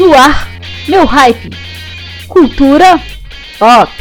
No ar, meu hype. Cultura pop.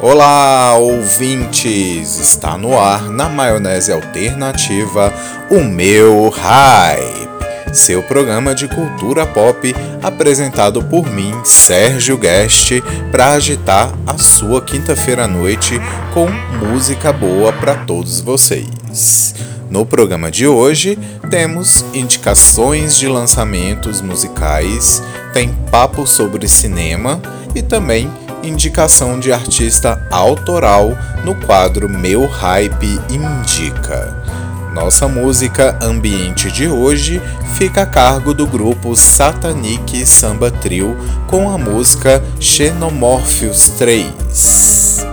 Olá, ouvintes! Está no ar, na maionese alternativa, o meu hype seu programa de cultura pop apresentado por mim, Sérgio Guest, para agitar a sua quinta-feira à noite com música boa para todos vocês. No programa de hoje temos indicações de lançamentos musicais, tem papo sobre cinema e também indicação de artista autoral no quadro Meu Hype Indica. Nossa música ambiente de hoje fica a cargo do grupo Satanic Samba Trio com a música Xenomorpheus 3.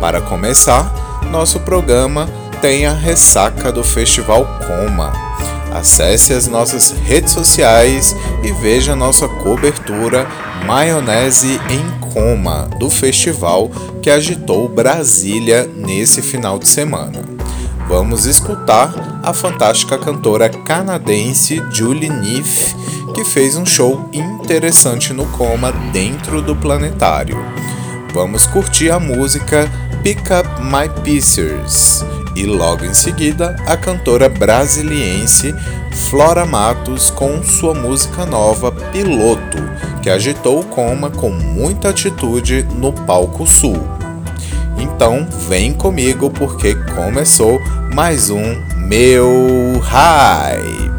Para começar, nosso programa tem a ressaca do Festival Coma. Acesse as nossas redes sociais e veja nossa cobertura Maionese em Coma do festival que agitou Brasília nesse final de semana vamos escutar a fantástica cantora canadense Julie Neff, que fez um show interessante no Coma dentro do planetário. Vamos curtir a música Pick Up My Pieces e logo em seguida a cantora brasiliense Flora Matos com sua música nova Piloto, que agitou o Coma com muita atitude no palco sul. Então vem comigo porque começou mais um Meu Hype.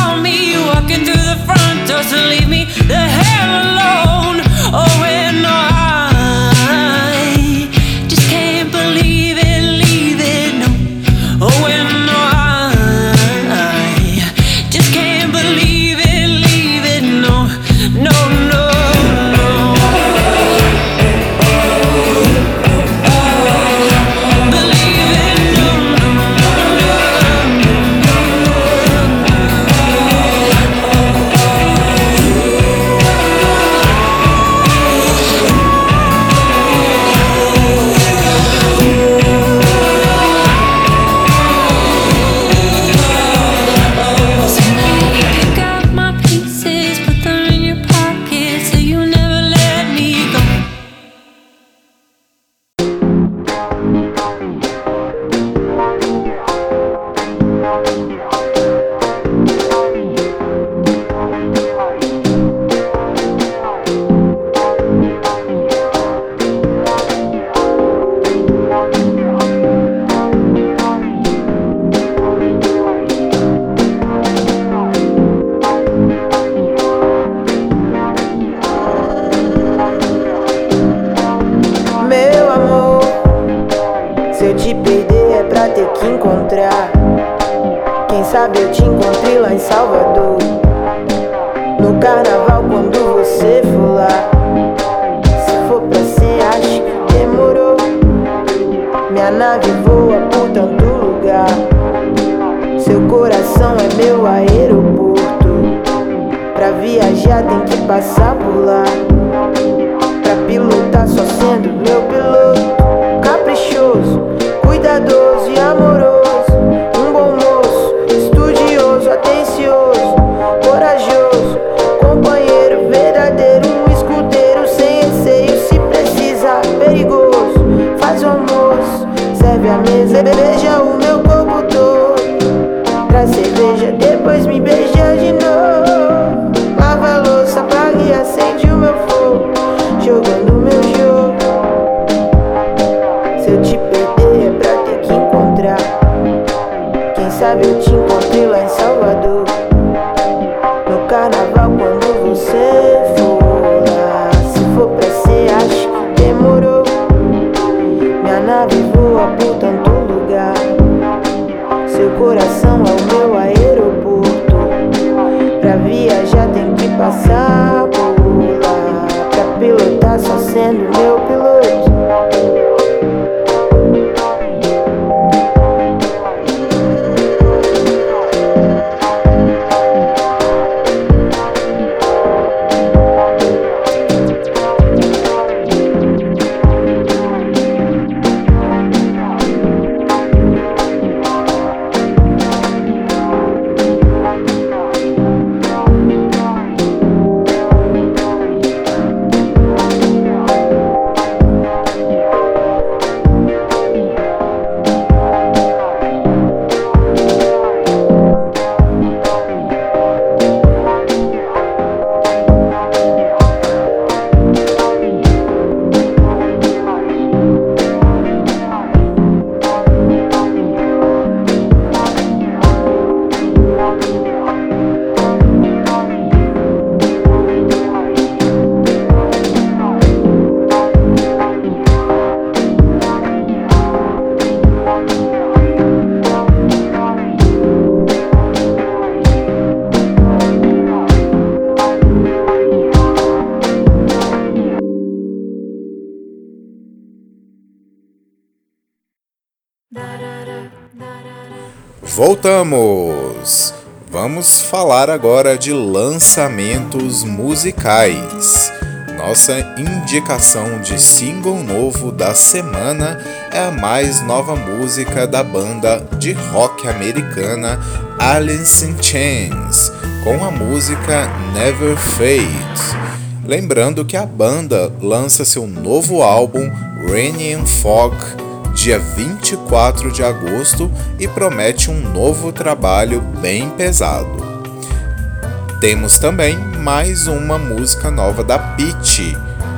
saw me. Walking through the front door to leave me the hell Voltamos! Vamos falar agora de lançamentos musicais. Nossa indicação de single novo da semana é a mais nova música da banda de rock americana Alice in Chains, com a música Never Fade. Lembrando que a banda lança seu novo álbum Rainy and Fog dia 24 de agosto e promete um novo trabalho bem pesado. Temos também mais uma música nova da Peach,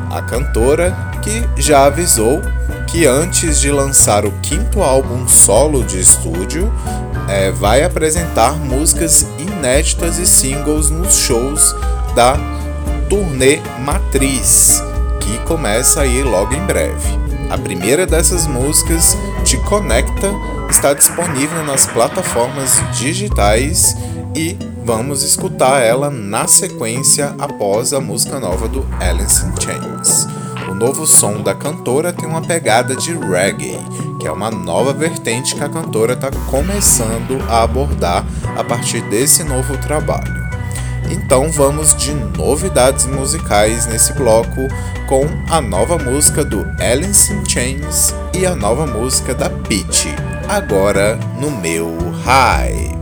a cantora que já avisou que antes de lançar o quinto álbum solo de estúdio, é, vai apresentar músicas inéditas e singles nos shows da turnê Matriz, que começa aí logo em breve. A primeira dessas músicas, Te Conecta, está disponível nas plataformas digitais e vamos escutar ela na sequência após a música nova do Alice in Chains. O novo som da cantora tem uma pegada de reggae, que é uma nova vertente que a cantora está começando a abordar a partir desse novo trabalho. Então vamos de novidades musicais nesse bloco com a nova música do Alice in Chains e a nova música da Peach, agora no meu hype.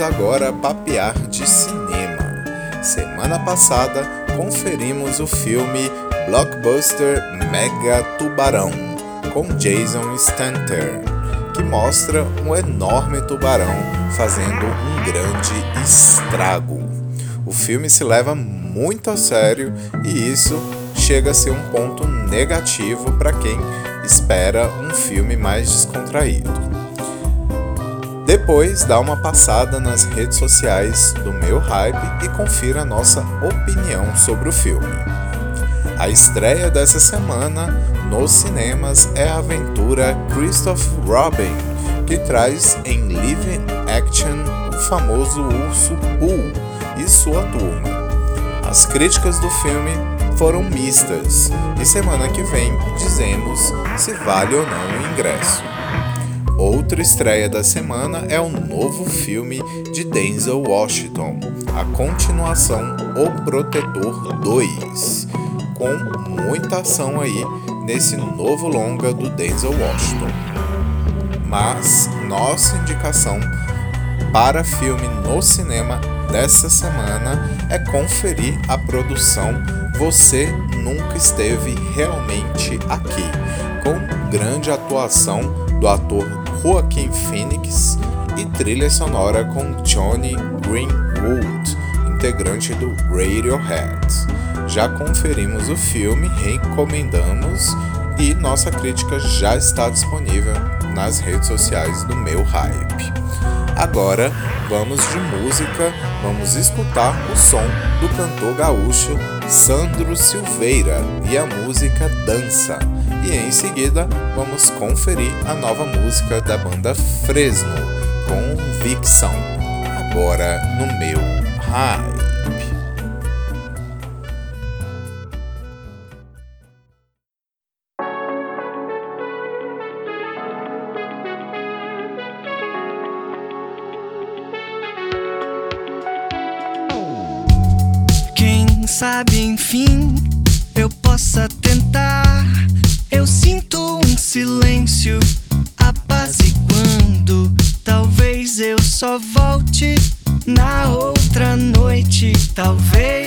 vamos agora papear de cinema. Semana passada, conferimos o filme blockbuster Mega Tubarão, com Jason Stanter, que mostra um enorme tubarão fazendo um grande estrago. O filme se leva muito a sério e isso chega a ser um ponto negativo para quem espera um filme mais descontraído. Depois, dá uma passada nas redes sociais do Meu Hype e confira nossa opinião sobre o filme. A estreia dessa semana nos cinemas é a aventura Christoph Robin, que traz em live action o famoso urso Pooh e sua turma. As críticas do filme foram mistas e semana que vem dizemos se vale ou não o ingresso. Outra estreia da semana é o novo filme de Denzel Washington, a continuação O Protetor 2, com muita ação aí nesse novo longa do Denzel Washington. Mas nossa indicação para filme no cinema dessa semana é conferir a produção Você Nunca Esteve Realmente Aqui, com grande atuação do ator Joaquim Phoenix e trilha sonora com Johnny Greenwood, integrante do Radiohead. Já conferimos o filme, recomendamos e nossa crítica já está disponível nas redes sociais do Meu Hype. Agora vamos de música, vamos escutar o som do cantor gaúcho Sandro Silveira e a música Dança. E em seguida vamos conferir a nova música da banda Fresno, Convicção. Agora no meu Hype. Enfim, eu possa tentar. Eu sinto um silêncio apaziguando. Talvez eu só volte na outra noite, talvez.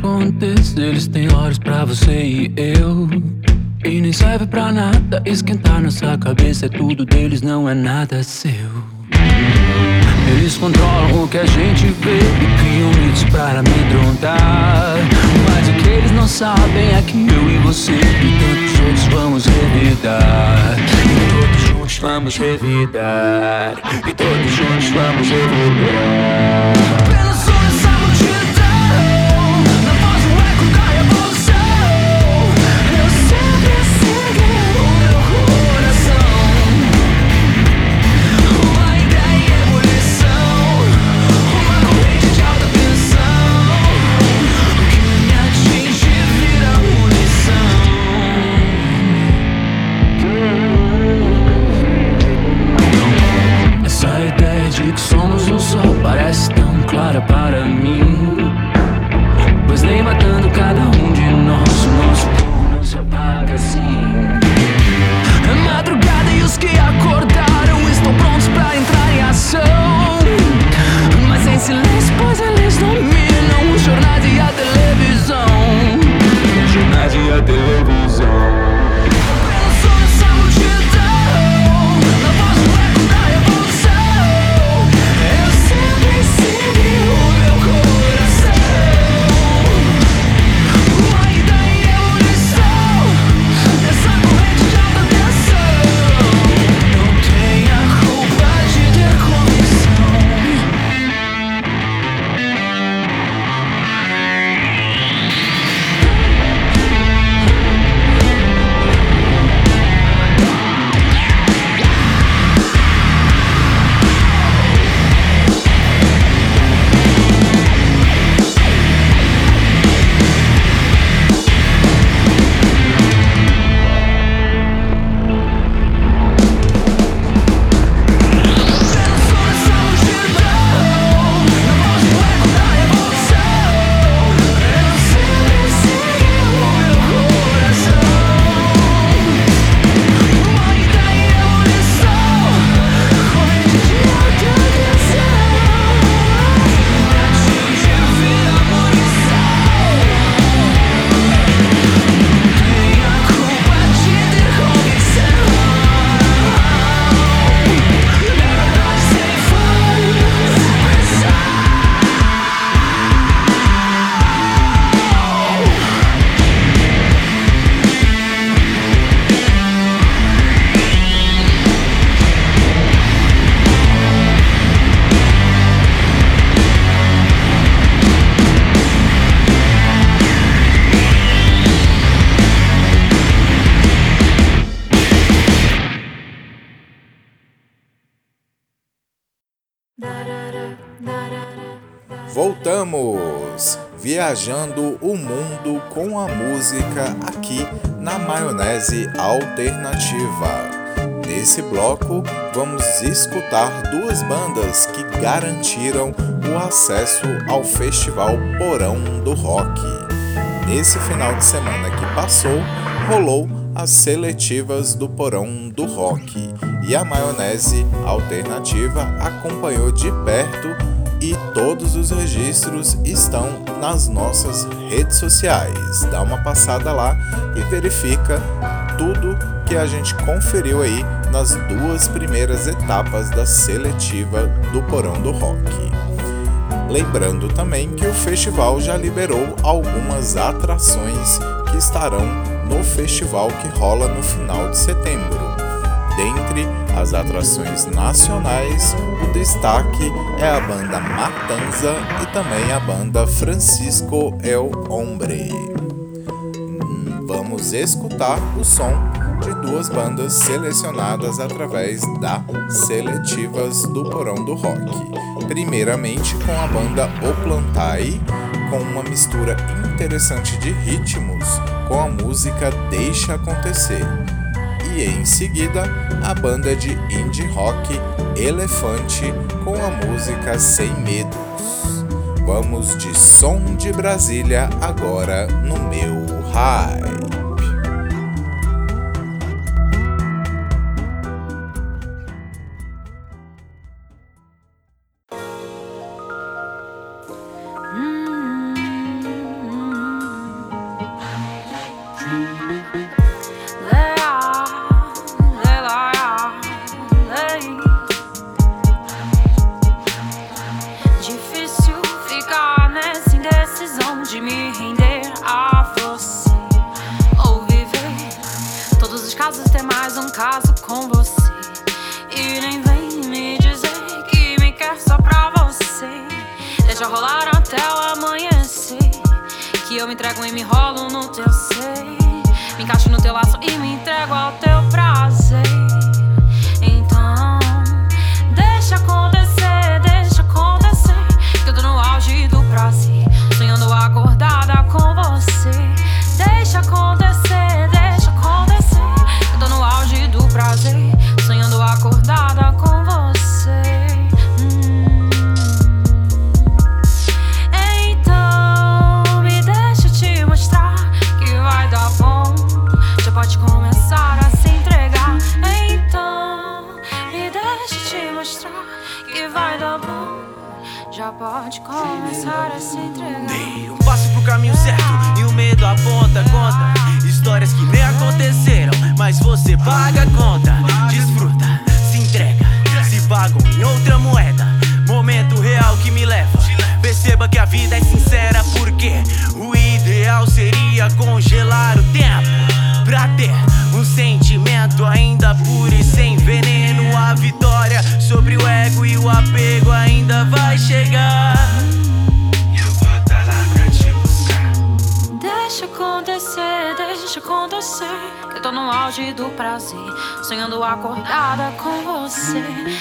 Aconteça, eles têm horas pra você e eu. E nem serve pra nada esquentar nossa cabeça, é tudo deles, não é nada seu. Eles controlam o que a gente vê e criam mitos para amedrontar. Mas o que eles não sabem é que eu e você e tantos outros vamos revidar. E todos juntos vamos revidar. E todos juntos vamos revidar. Voltamos viajando o mundo com a música aqui na Maionese Alternativa. Nesse bloco, vamos escutar duas bandas que garantiram o acesso ao Festival Porão do Rock. Nesse final de semana que passou, rolou as seletivas do Porão do Rock e a Maionese Alternativa acompanhou de perto todos os registros estão nas nossas redes sociais. Dá uma passada lá e verifica tudo que a gente conferiu aí nas duas primeiras etapas da seletiva do Porão do Rock. Lembrando também que o festival já liberou algumas atrações que estarão no festival que rola no final de setembro. Dentre as atrações nacionais, o destaque é a banda Matanza e também a banda Francisco El Hombre. Vamos escutar o som de duas bandas selecionadas através da Seletivas do Porão do Rock. Primeiramente com a banda O Plantai, com uma mistura interessante de ritmos com a música Deixa Acontecer e em seguida a banda de indie rock Elefante com a música Sem Medos. Vamos de som de Brasília agora no meu high.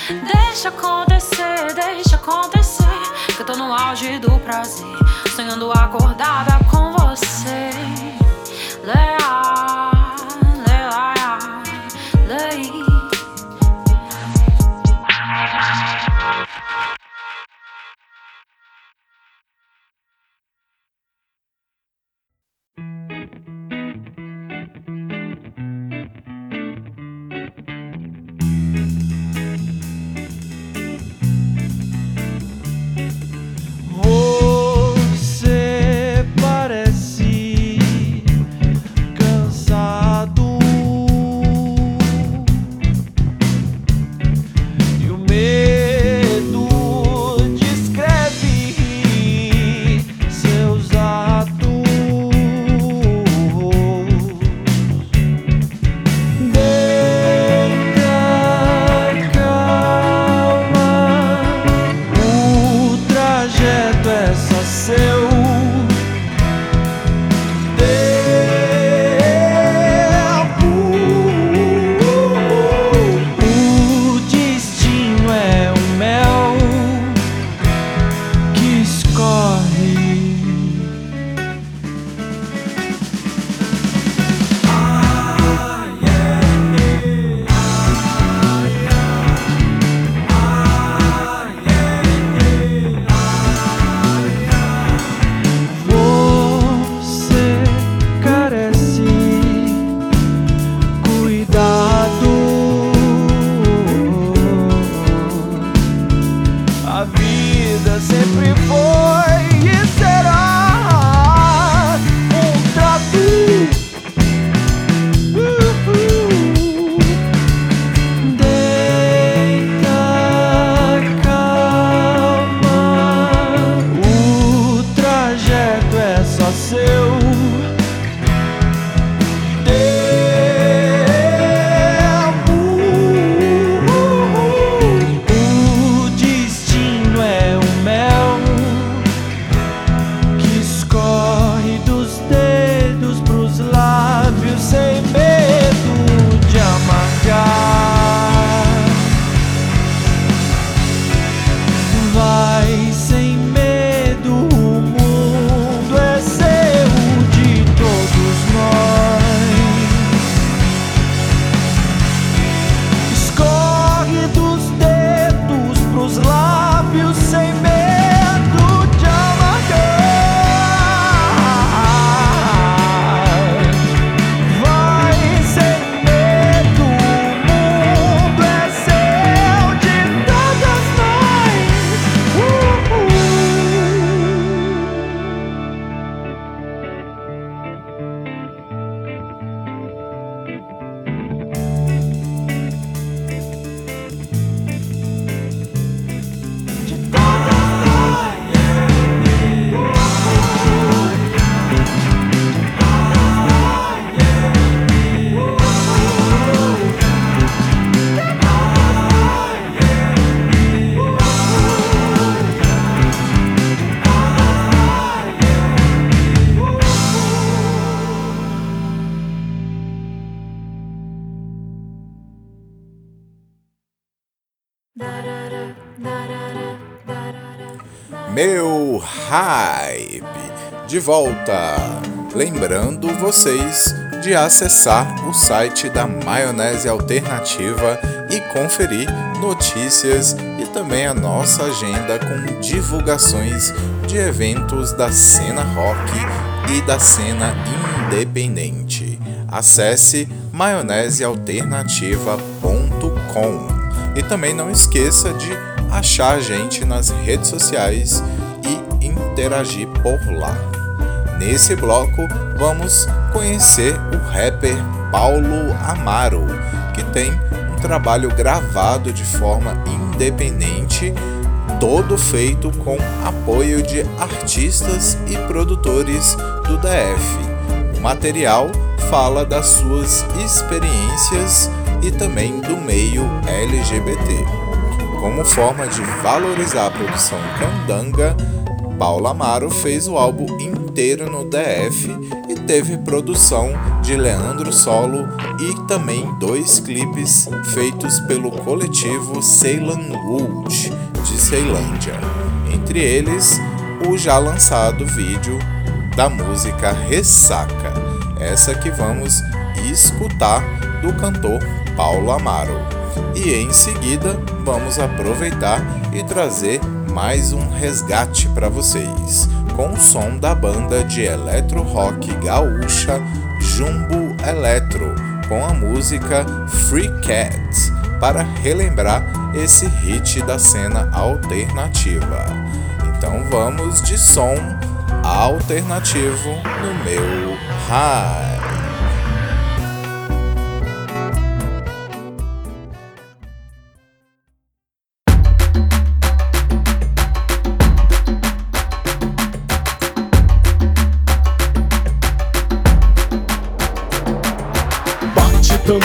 Deixa acontecer, deixa acontecer. Que tô no auge do prazer, sonhando acordada com você. De volta. Lembrando vocês de acessar o site da Maionese Alternativa e conferir notícias e também a nossa agenda com divulgações de eventos da cena rock e da cena independente. Acesse maionesealternativa.com e também não esqueça de achar a gente nas redes sociais interagir por lá. Nesse bloco, vamos conhecer o rapper Paulo Amaro, que tem um trabalho gravado de forma independente, todo feito com apoio de artistas e produtores do DF. O material fala das suas experiências e também do meio LGBT. Como forma de valorizar a produção candanga, Paulo Amaro fez o álbum inteiro no DF e teve produção de Leandro Solo e também dois clipes feitos pelo coletivo Ceylan Wood de Ceilândia, entre eles o já lançado vídeo da música Ressaca, essa que vamos escutar do cantor Paulo Amaro. E em seguida vamos aproveitar e trazer mais um resgate para vocês, com o som da banda de eletro rock gaúcha Jumbo Eletro, com a música Free Cats, para relembrar esse hit da cena alternativa. Então vamos de som alternativo no meu high.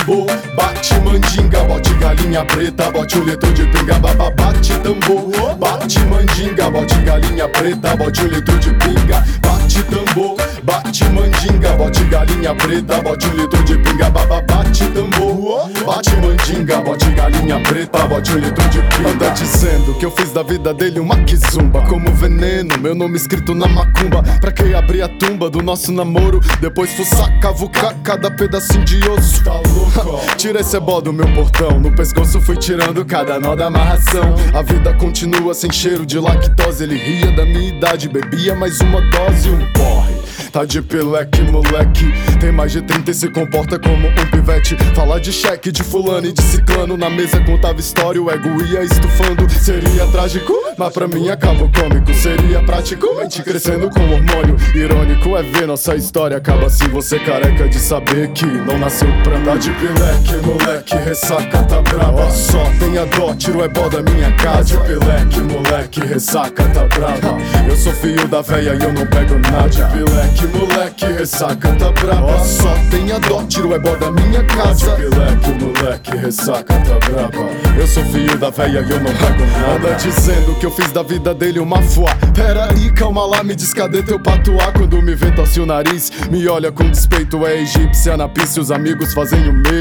Tambor, bate mandinga, bote galinha preta, bote o litro de pinga, baba, bate tambor, bate mandinga, bote galinha preta, bote o litro de pinga, bate tambor, bate mandinga, bote galinha preta, bote o litro de pinga, baba, bate tambor, bate mandinga, bote galinha preta, bote o litro de pinga. Anda dizendo que eu fiz da vida dele uma kizumba, como veneno, meu nome escrito na macumba, pra que abrir a tumba do nosso namoro, depois fuçar, cavucar cada pedacinho de osso. Tá louco? Tira esse ebó do meu portão. No pescoço fui tirando cada nó da amarração. A vida continua sem cheiro de lactose. Ele ria da minha idade, bebia mais uma dose e um porre. Tá de pileque, moleque. Tem mais de 30 e se comporta como um pivete. Fala de cheque, de fulano e de ciclano. Na mesa contava história, o ego ia estufando. Seria trágico, mas pra mim acaba cômico. Seria prático, mente crescendo com hormônio. Irônico é ver nossa história acaba assim. Você careca de saber que não nasceu pra andar de pileque, moleque. Ressaca tá brava. Só tenha dó, tiro é bó da minha casa. Pileque, moleque. Ressaca tá brava. Eu sou filho da véia e eu não pego nada. Pileque, moleque. Ressaca tá brava. Só tenha dó, tiro é bó da minha casa. Pileque, moleque. Ressaca tá brava. Eu sou filho da véia e eu não pego nada. Anda dizendo que eu fiz da vida dele uma fuá. Pera aí, calma lá, me diz cadê teu patuá? Quando me vê, torce o nariz. Me olha com despeito, é egípcia na pista. Os amigos fazem o mesmo.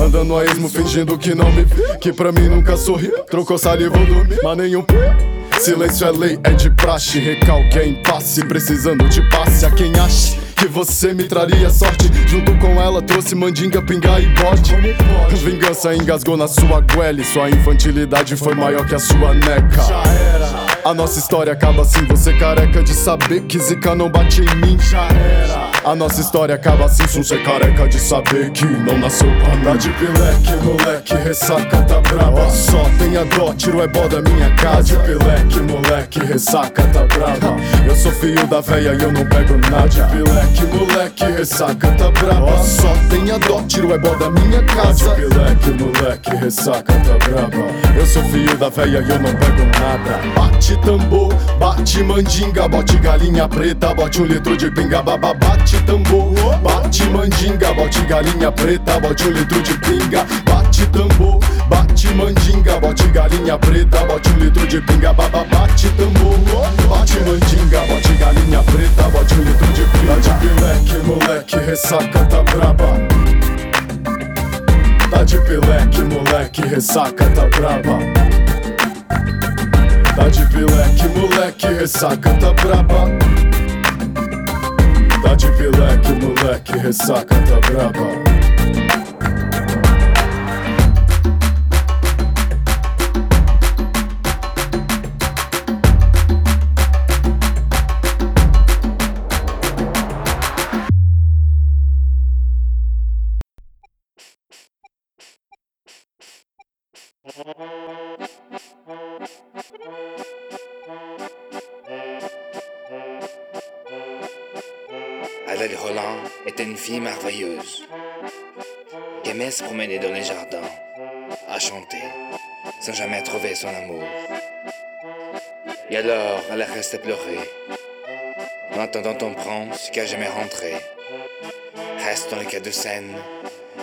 Andando a esmo, fingindo que não me vê. Que pra mim nunca sorri. Trocou saliva, vou dormir, mas nenhum. Silêncio é lei, é de praxe. Recalque é impasse, precisando de passe. A quem acha que você me traria sorte. Junto com ela, trouxe mandinga, pinga e bode. Vingança engasgou na sua guele. Sua infantilidade foi maior que a sua neca. Já era. A nossa história acaba assim, você careca de saber que zica não bate em mim. Já era. A nossa história acaba assim, você careca de saber que não nasceu pra andar de pileque, moleque, ressaca tá brava. Só tenha dó, tiro é bó da minha casa. De pileque, moleque, ressaca tá brava. Eu sou filho da véia e eu não pego nada. De pileque, moleque, ressaca tá brava. Só tenha dó, tiro é bó da minha casa. De pileque, moleque, ressaca tá brava. Eu sou filho da véia e eu não pego nada. Bate tambor, bate mandinga, bote galinha preta, bote um litro de pinga, baba, bate tambor, bate mandinga, bote galinha preta, bote um litro de pinga, bate tambor, bate mandinga, bote galinha preta, bote um litro de pinga, baba, bate tambor, bate mandinga, bote galinha preta, bote um litro de pinga, tá de pileque, moleque, ressaca tá braba. Tá de pileque, moleque, ressaca tá braba. Tá de pileque, moleque, ressaca tá braba. Tá de pileque, moleque, ressaca tá braba. Fille merveilleuse aimait se promener dans les jardins, à chanter, sans jamais trouver son amour. Et alors, elle restait pleurer, en attendant ton prince qui a jamais rentré. Reste dans le quai de Seine,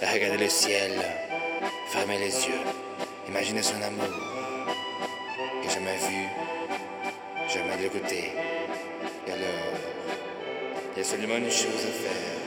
à regarder le ciel, fermer les yeux, imaginer son amour, que jamais vu, jamais goûté. Et alors, Il y a seulement une chose à faire.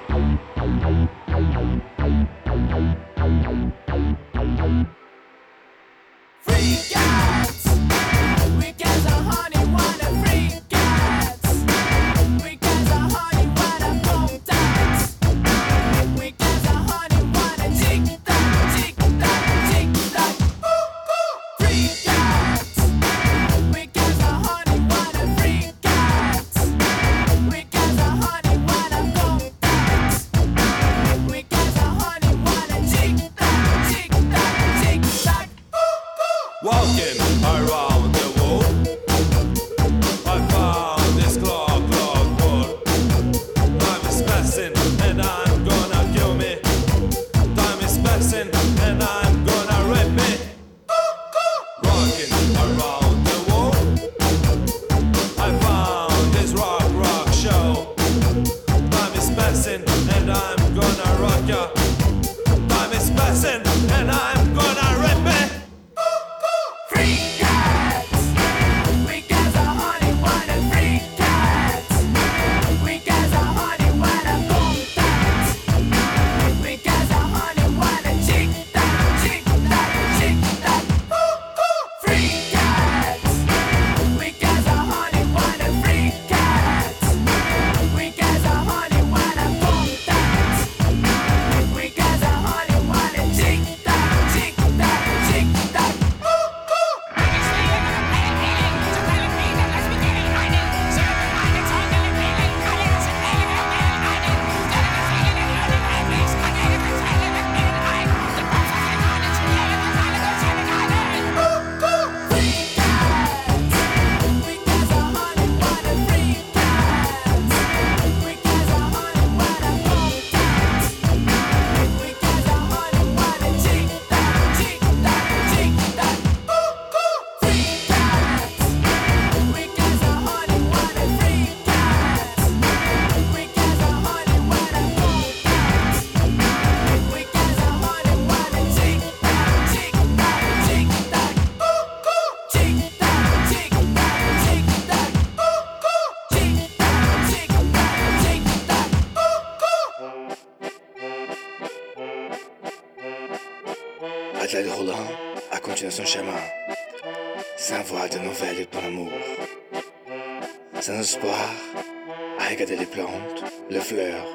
plantes, les fleurs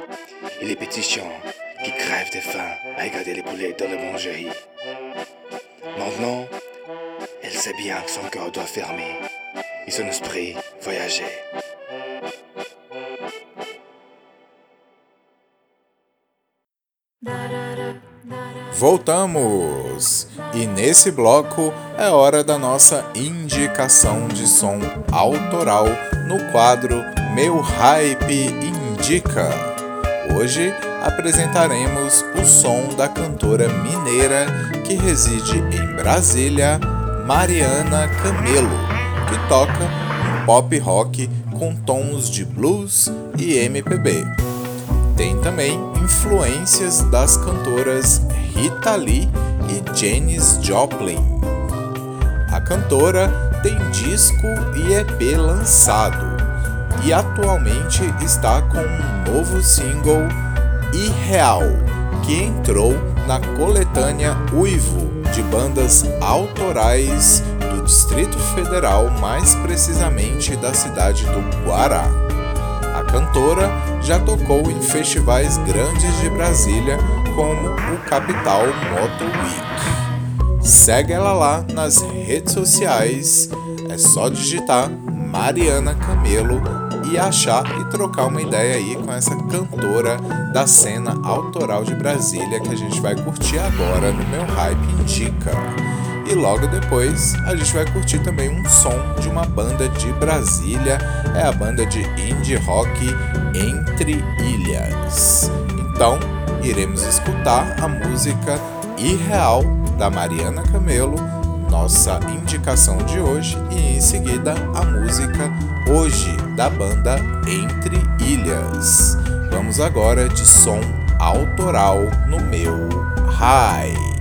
et les petits champs qui crèvent de faim à regarder les poulets dans la boulangerie. Maintenant, elle sait bien que son corps doit fermer et son esprit voyager. Voltamos! E nesse bloco é hora da nossa indicação de som autoral no quadro Meu Hype Indica. Hoje apresentaremos o som da cantora mineira que reside em Brasília, Mariana Camelo, que toca um pop rock com tons de blues e MPB. Tem também influências das cantoras Rita Lee e Janis Joplin. A cantora tem disco e EP lançado e atualmente está com um novo single Irreal, que entrou na coletânea Uivo de bandas autorais do Distrito Federal, mais precisamente da cidade do Guará. A cantora já tocou em festivais grandes de Brasília, como o Capital Moto Week. Segue ela lá nas redes sociais, é só digitar Mariana Camelo e achar e trocar uma ideia aí com essa cantora da cena autoral de Brasília que a gente vai curtir agora no meu Hype Indica. E logo depois a gente vai curtir também um som de uma banda de Brasília, é a banda de indie rock Entre Ilhas. Então, iremos escutar a música Irreal da Mariana Camelo, nossa indicação de hoje, e em seguida a música Hoje da banda Entre Ilhas. Vamos agora de som autoral no meu Hype.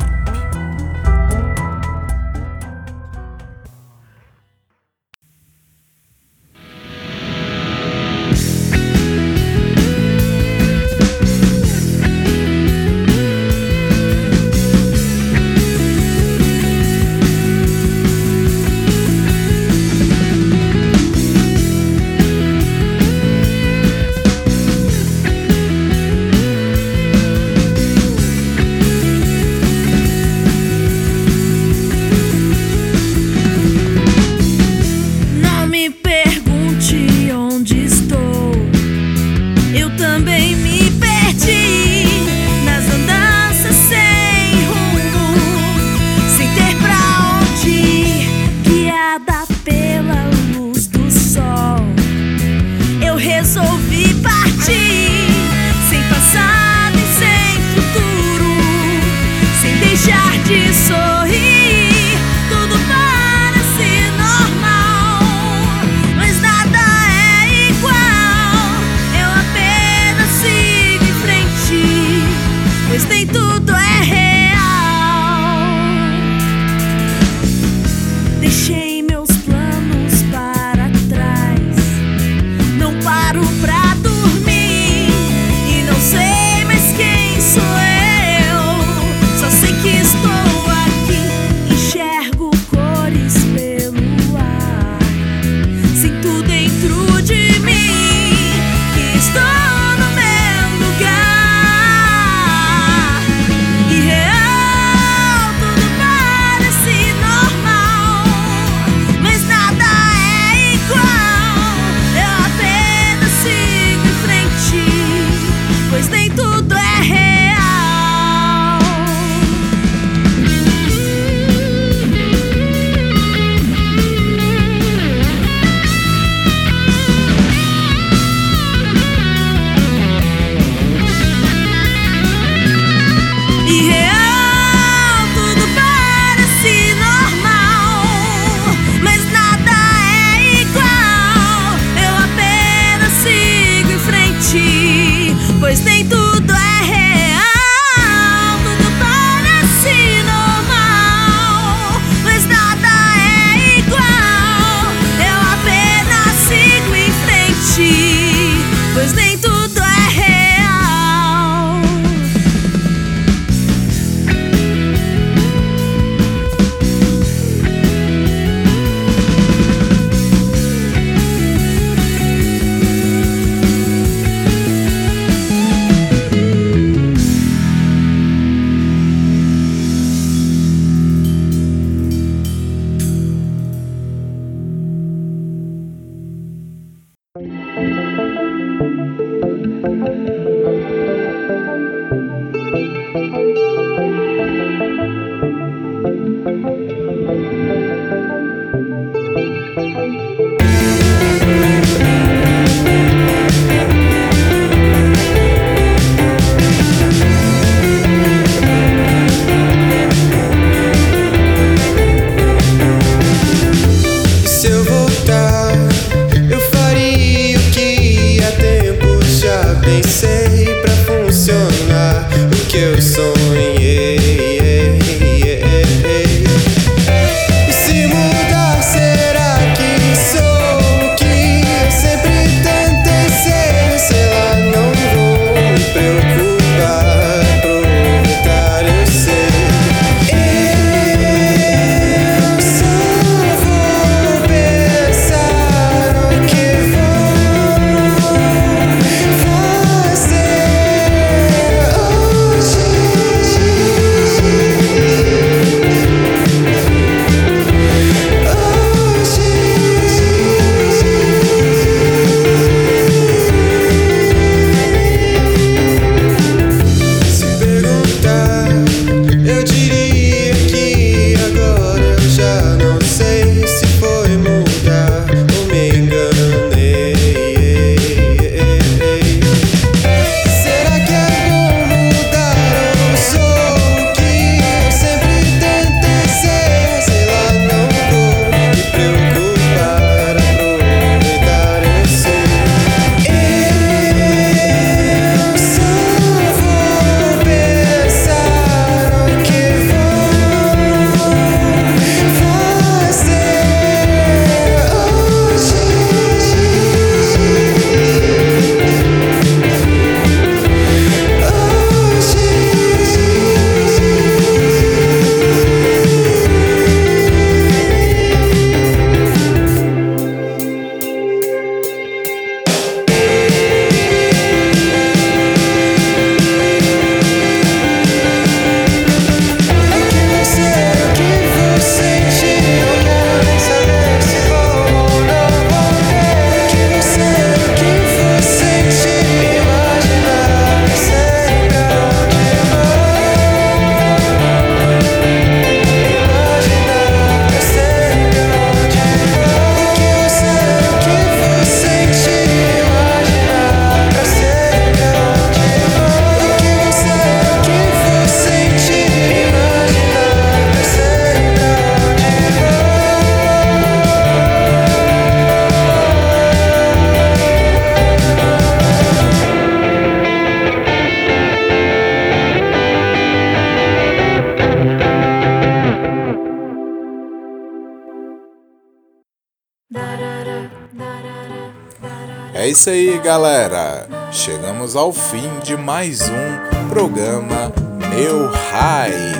É isso aí, galera. Chegamos ao fim de mais um programa Meu Hype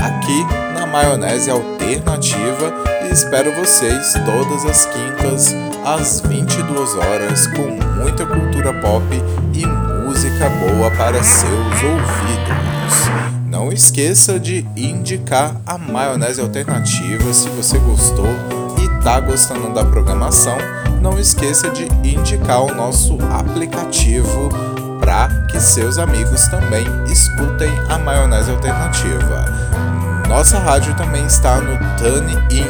aqui na Maionese Alternativa e espero vocês todas as quintas às 22 horas com muita cultura pop e música boa para seus ouvidos. Não esqueça de indicar a Maionese Alternativa se você gostou e tá gostando da programação. Não esqueça de indicar o nosso aplicativo para que seus amigos também escutem a Maionese Alternativa. Nossa rádio também está no TuneIn.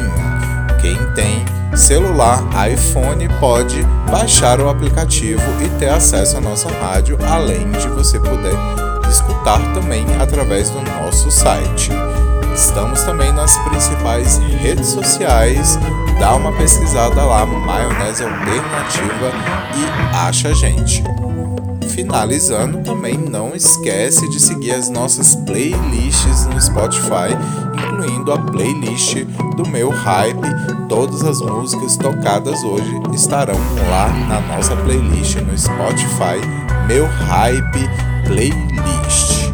Quem tem celular iPhone pode baixar o aplicativo e ter acesso à nossa rádio, além de você poder escutar também através do nosso site. Estamos também nas principais redes sociais. Dá uma pesquisada lá, Maionese Alternativa e acha a gente. Finalizando, também não esquece de seguir as nossas playlists no Spotify, incluindo a playlist do meu hype. Todas as músicas tocadas hoje estarão lá na nossa playlist no Spotify, meu hype playlist.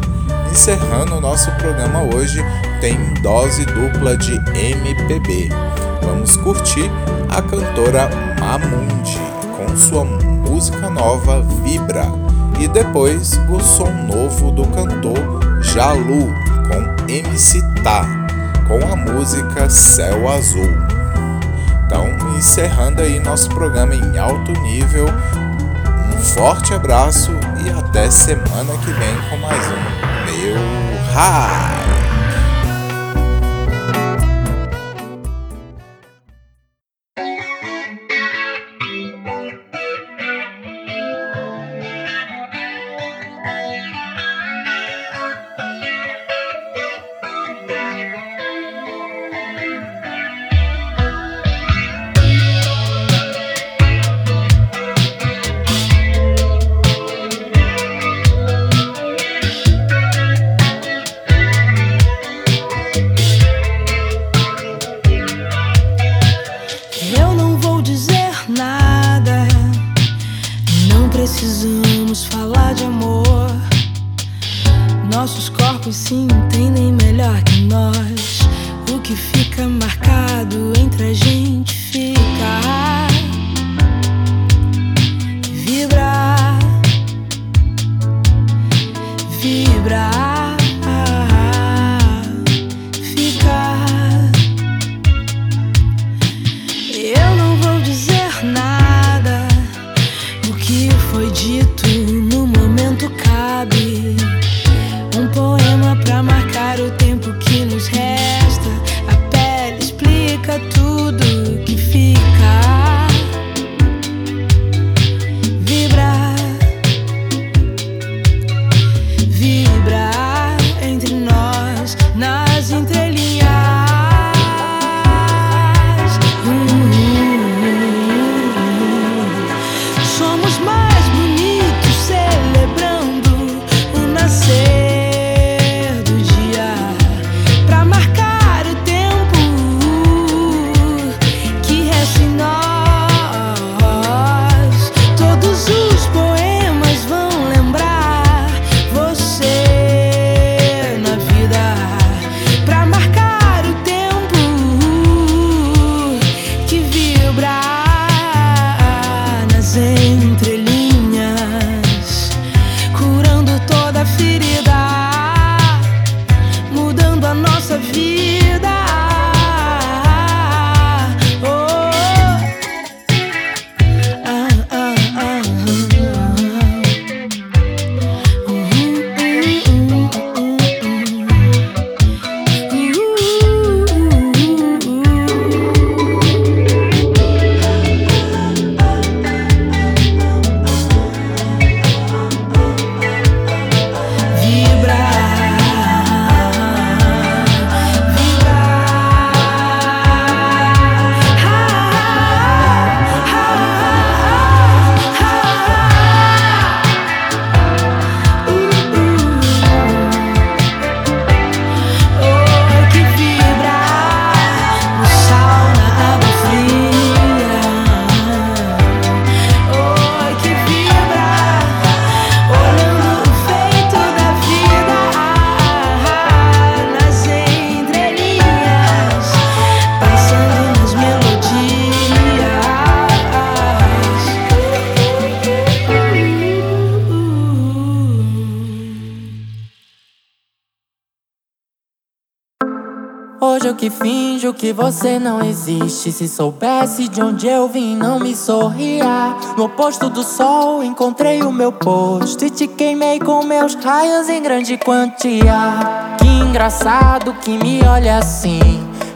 Encerrando o nosso programa hoje, tem dose dupla de MPB. Vamos curtir a cantora Mamundi com sua música nova Vibra e depois o som novo do cantor Jalu com MC Tá com a música Céu Azul. Então, encerrando aí nosso programa em alto nível, um forte abraço e até semana que vem com mais um Meu High! Que você não existe. Se soubesse de onde eu vim, não me sorria. No oposto do sol, encontrei o meu posto e te queimei com meus raios em grande quantia. Que engraçado que me olha assim.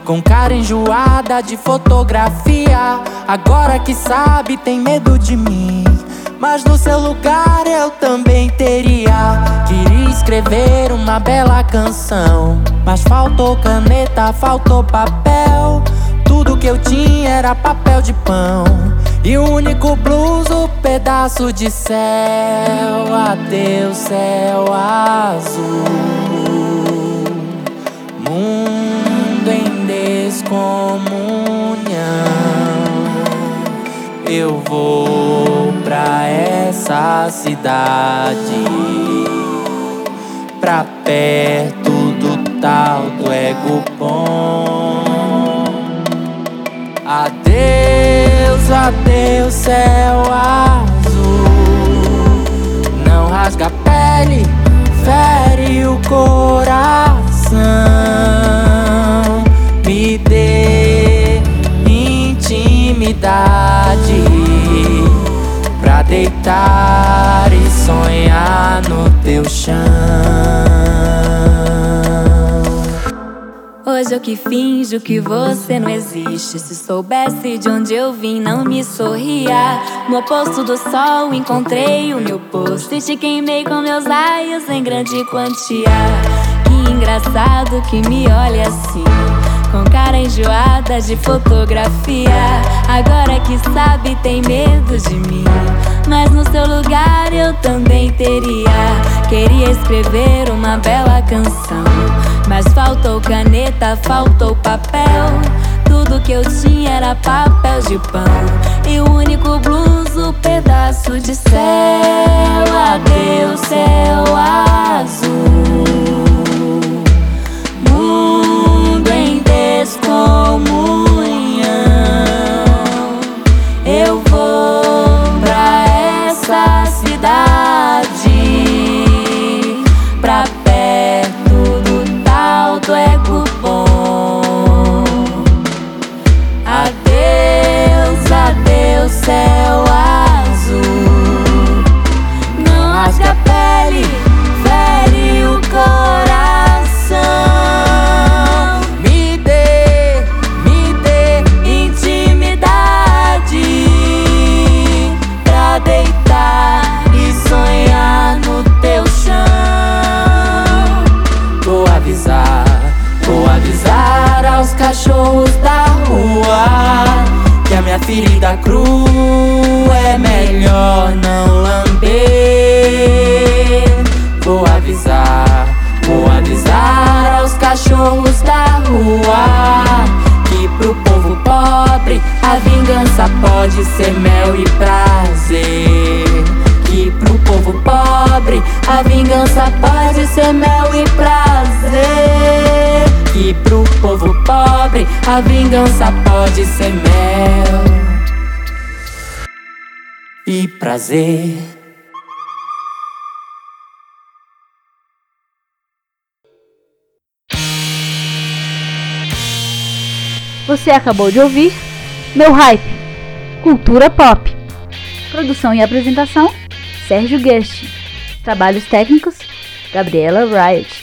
Com cara enjoada de fotografia. Agora que sabe, tem medo de mim. Mas no seu lugar eu também teria. Queria escrever uma bela canção. Mas faltou caneta, faltou papel. Tudo que eu tinha era papel de pão. E o único blues, o pedaço de céu. Adeus, céu azul. Mundo em descomunhão. Eu vou pra essa cidade, pra perto tal do ego bom. Adeus, adeus, céu azul. Não rasga a pele, fere o coração. Me dê intimidade pra deitar e sonhar no teu chão. Hoje eu que finjo que você não existe. Se soubesse de onde eu vim, não me sorria. No oposto do sol, encontrei o meu posto e te queimei com meus raios em grande quantia. Que engraçado que me olha assim. Com cara enjoada de fotografia. Agora que sabe, tem medo de mim. Mas no seu lugar eu também teria. Queria escrever uma bela canção. Mas faltou caneta, faltou papel. Tudo que eu tinha era papel de pão. E o único blues, o pedaço de céu. Adeus, céu azul. Ser mel e prazer. Você acabou de ouvir Meu Hype, Cultura Pop. Produção e apresentação: Sérgio Guest. Trabalhos técnicos: Gabriela Riot.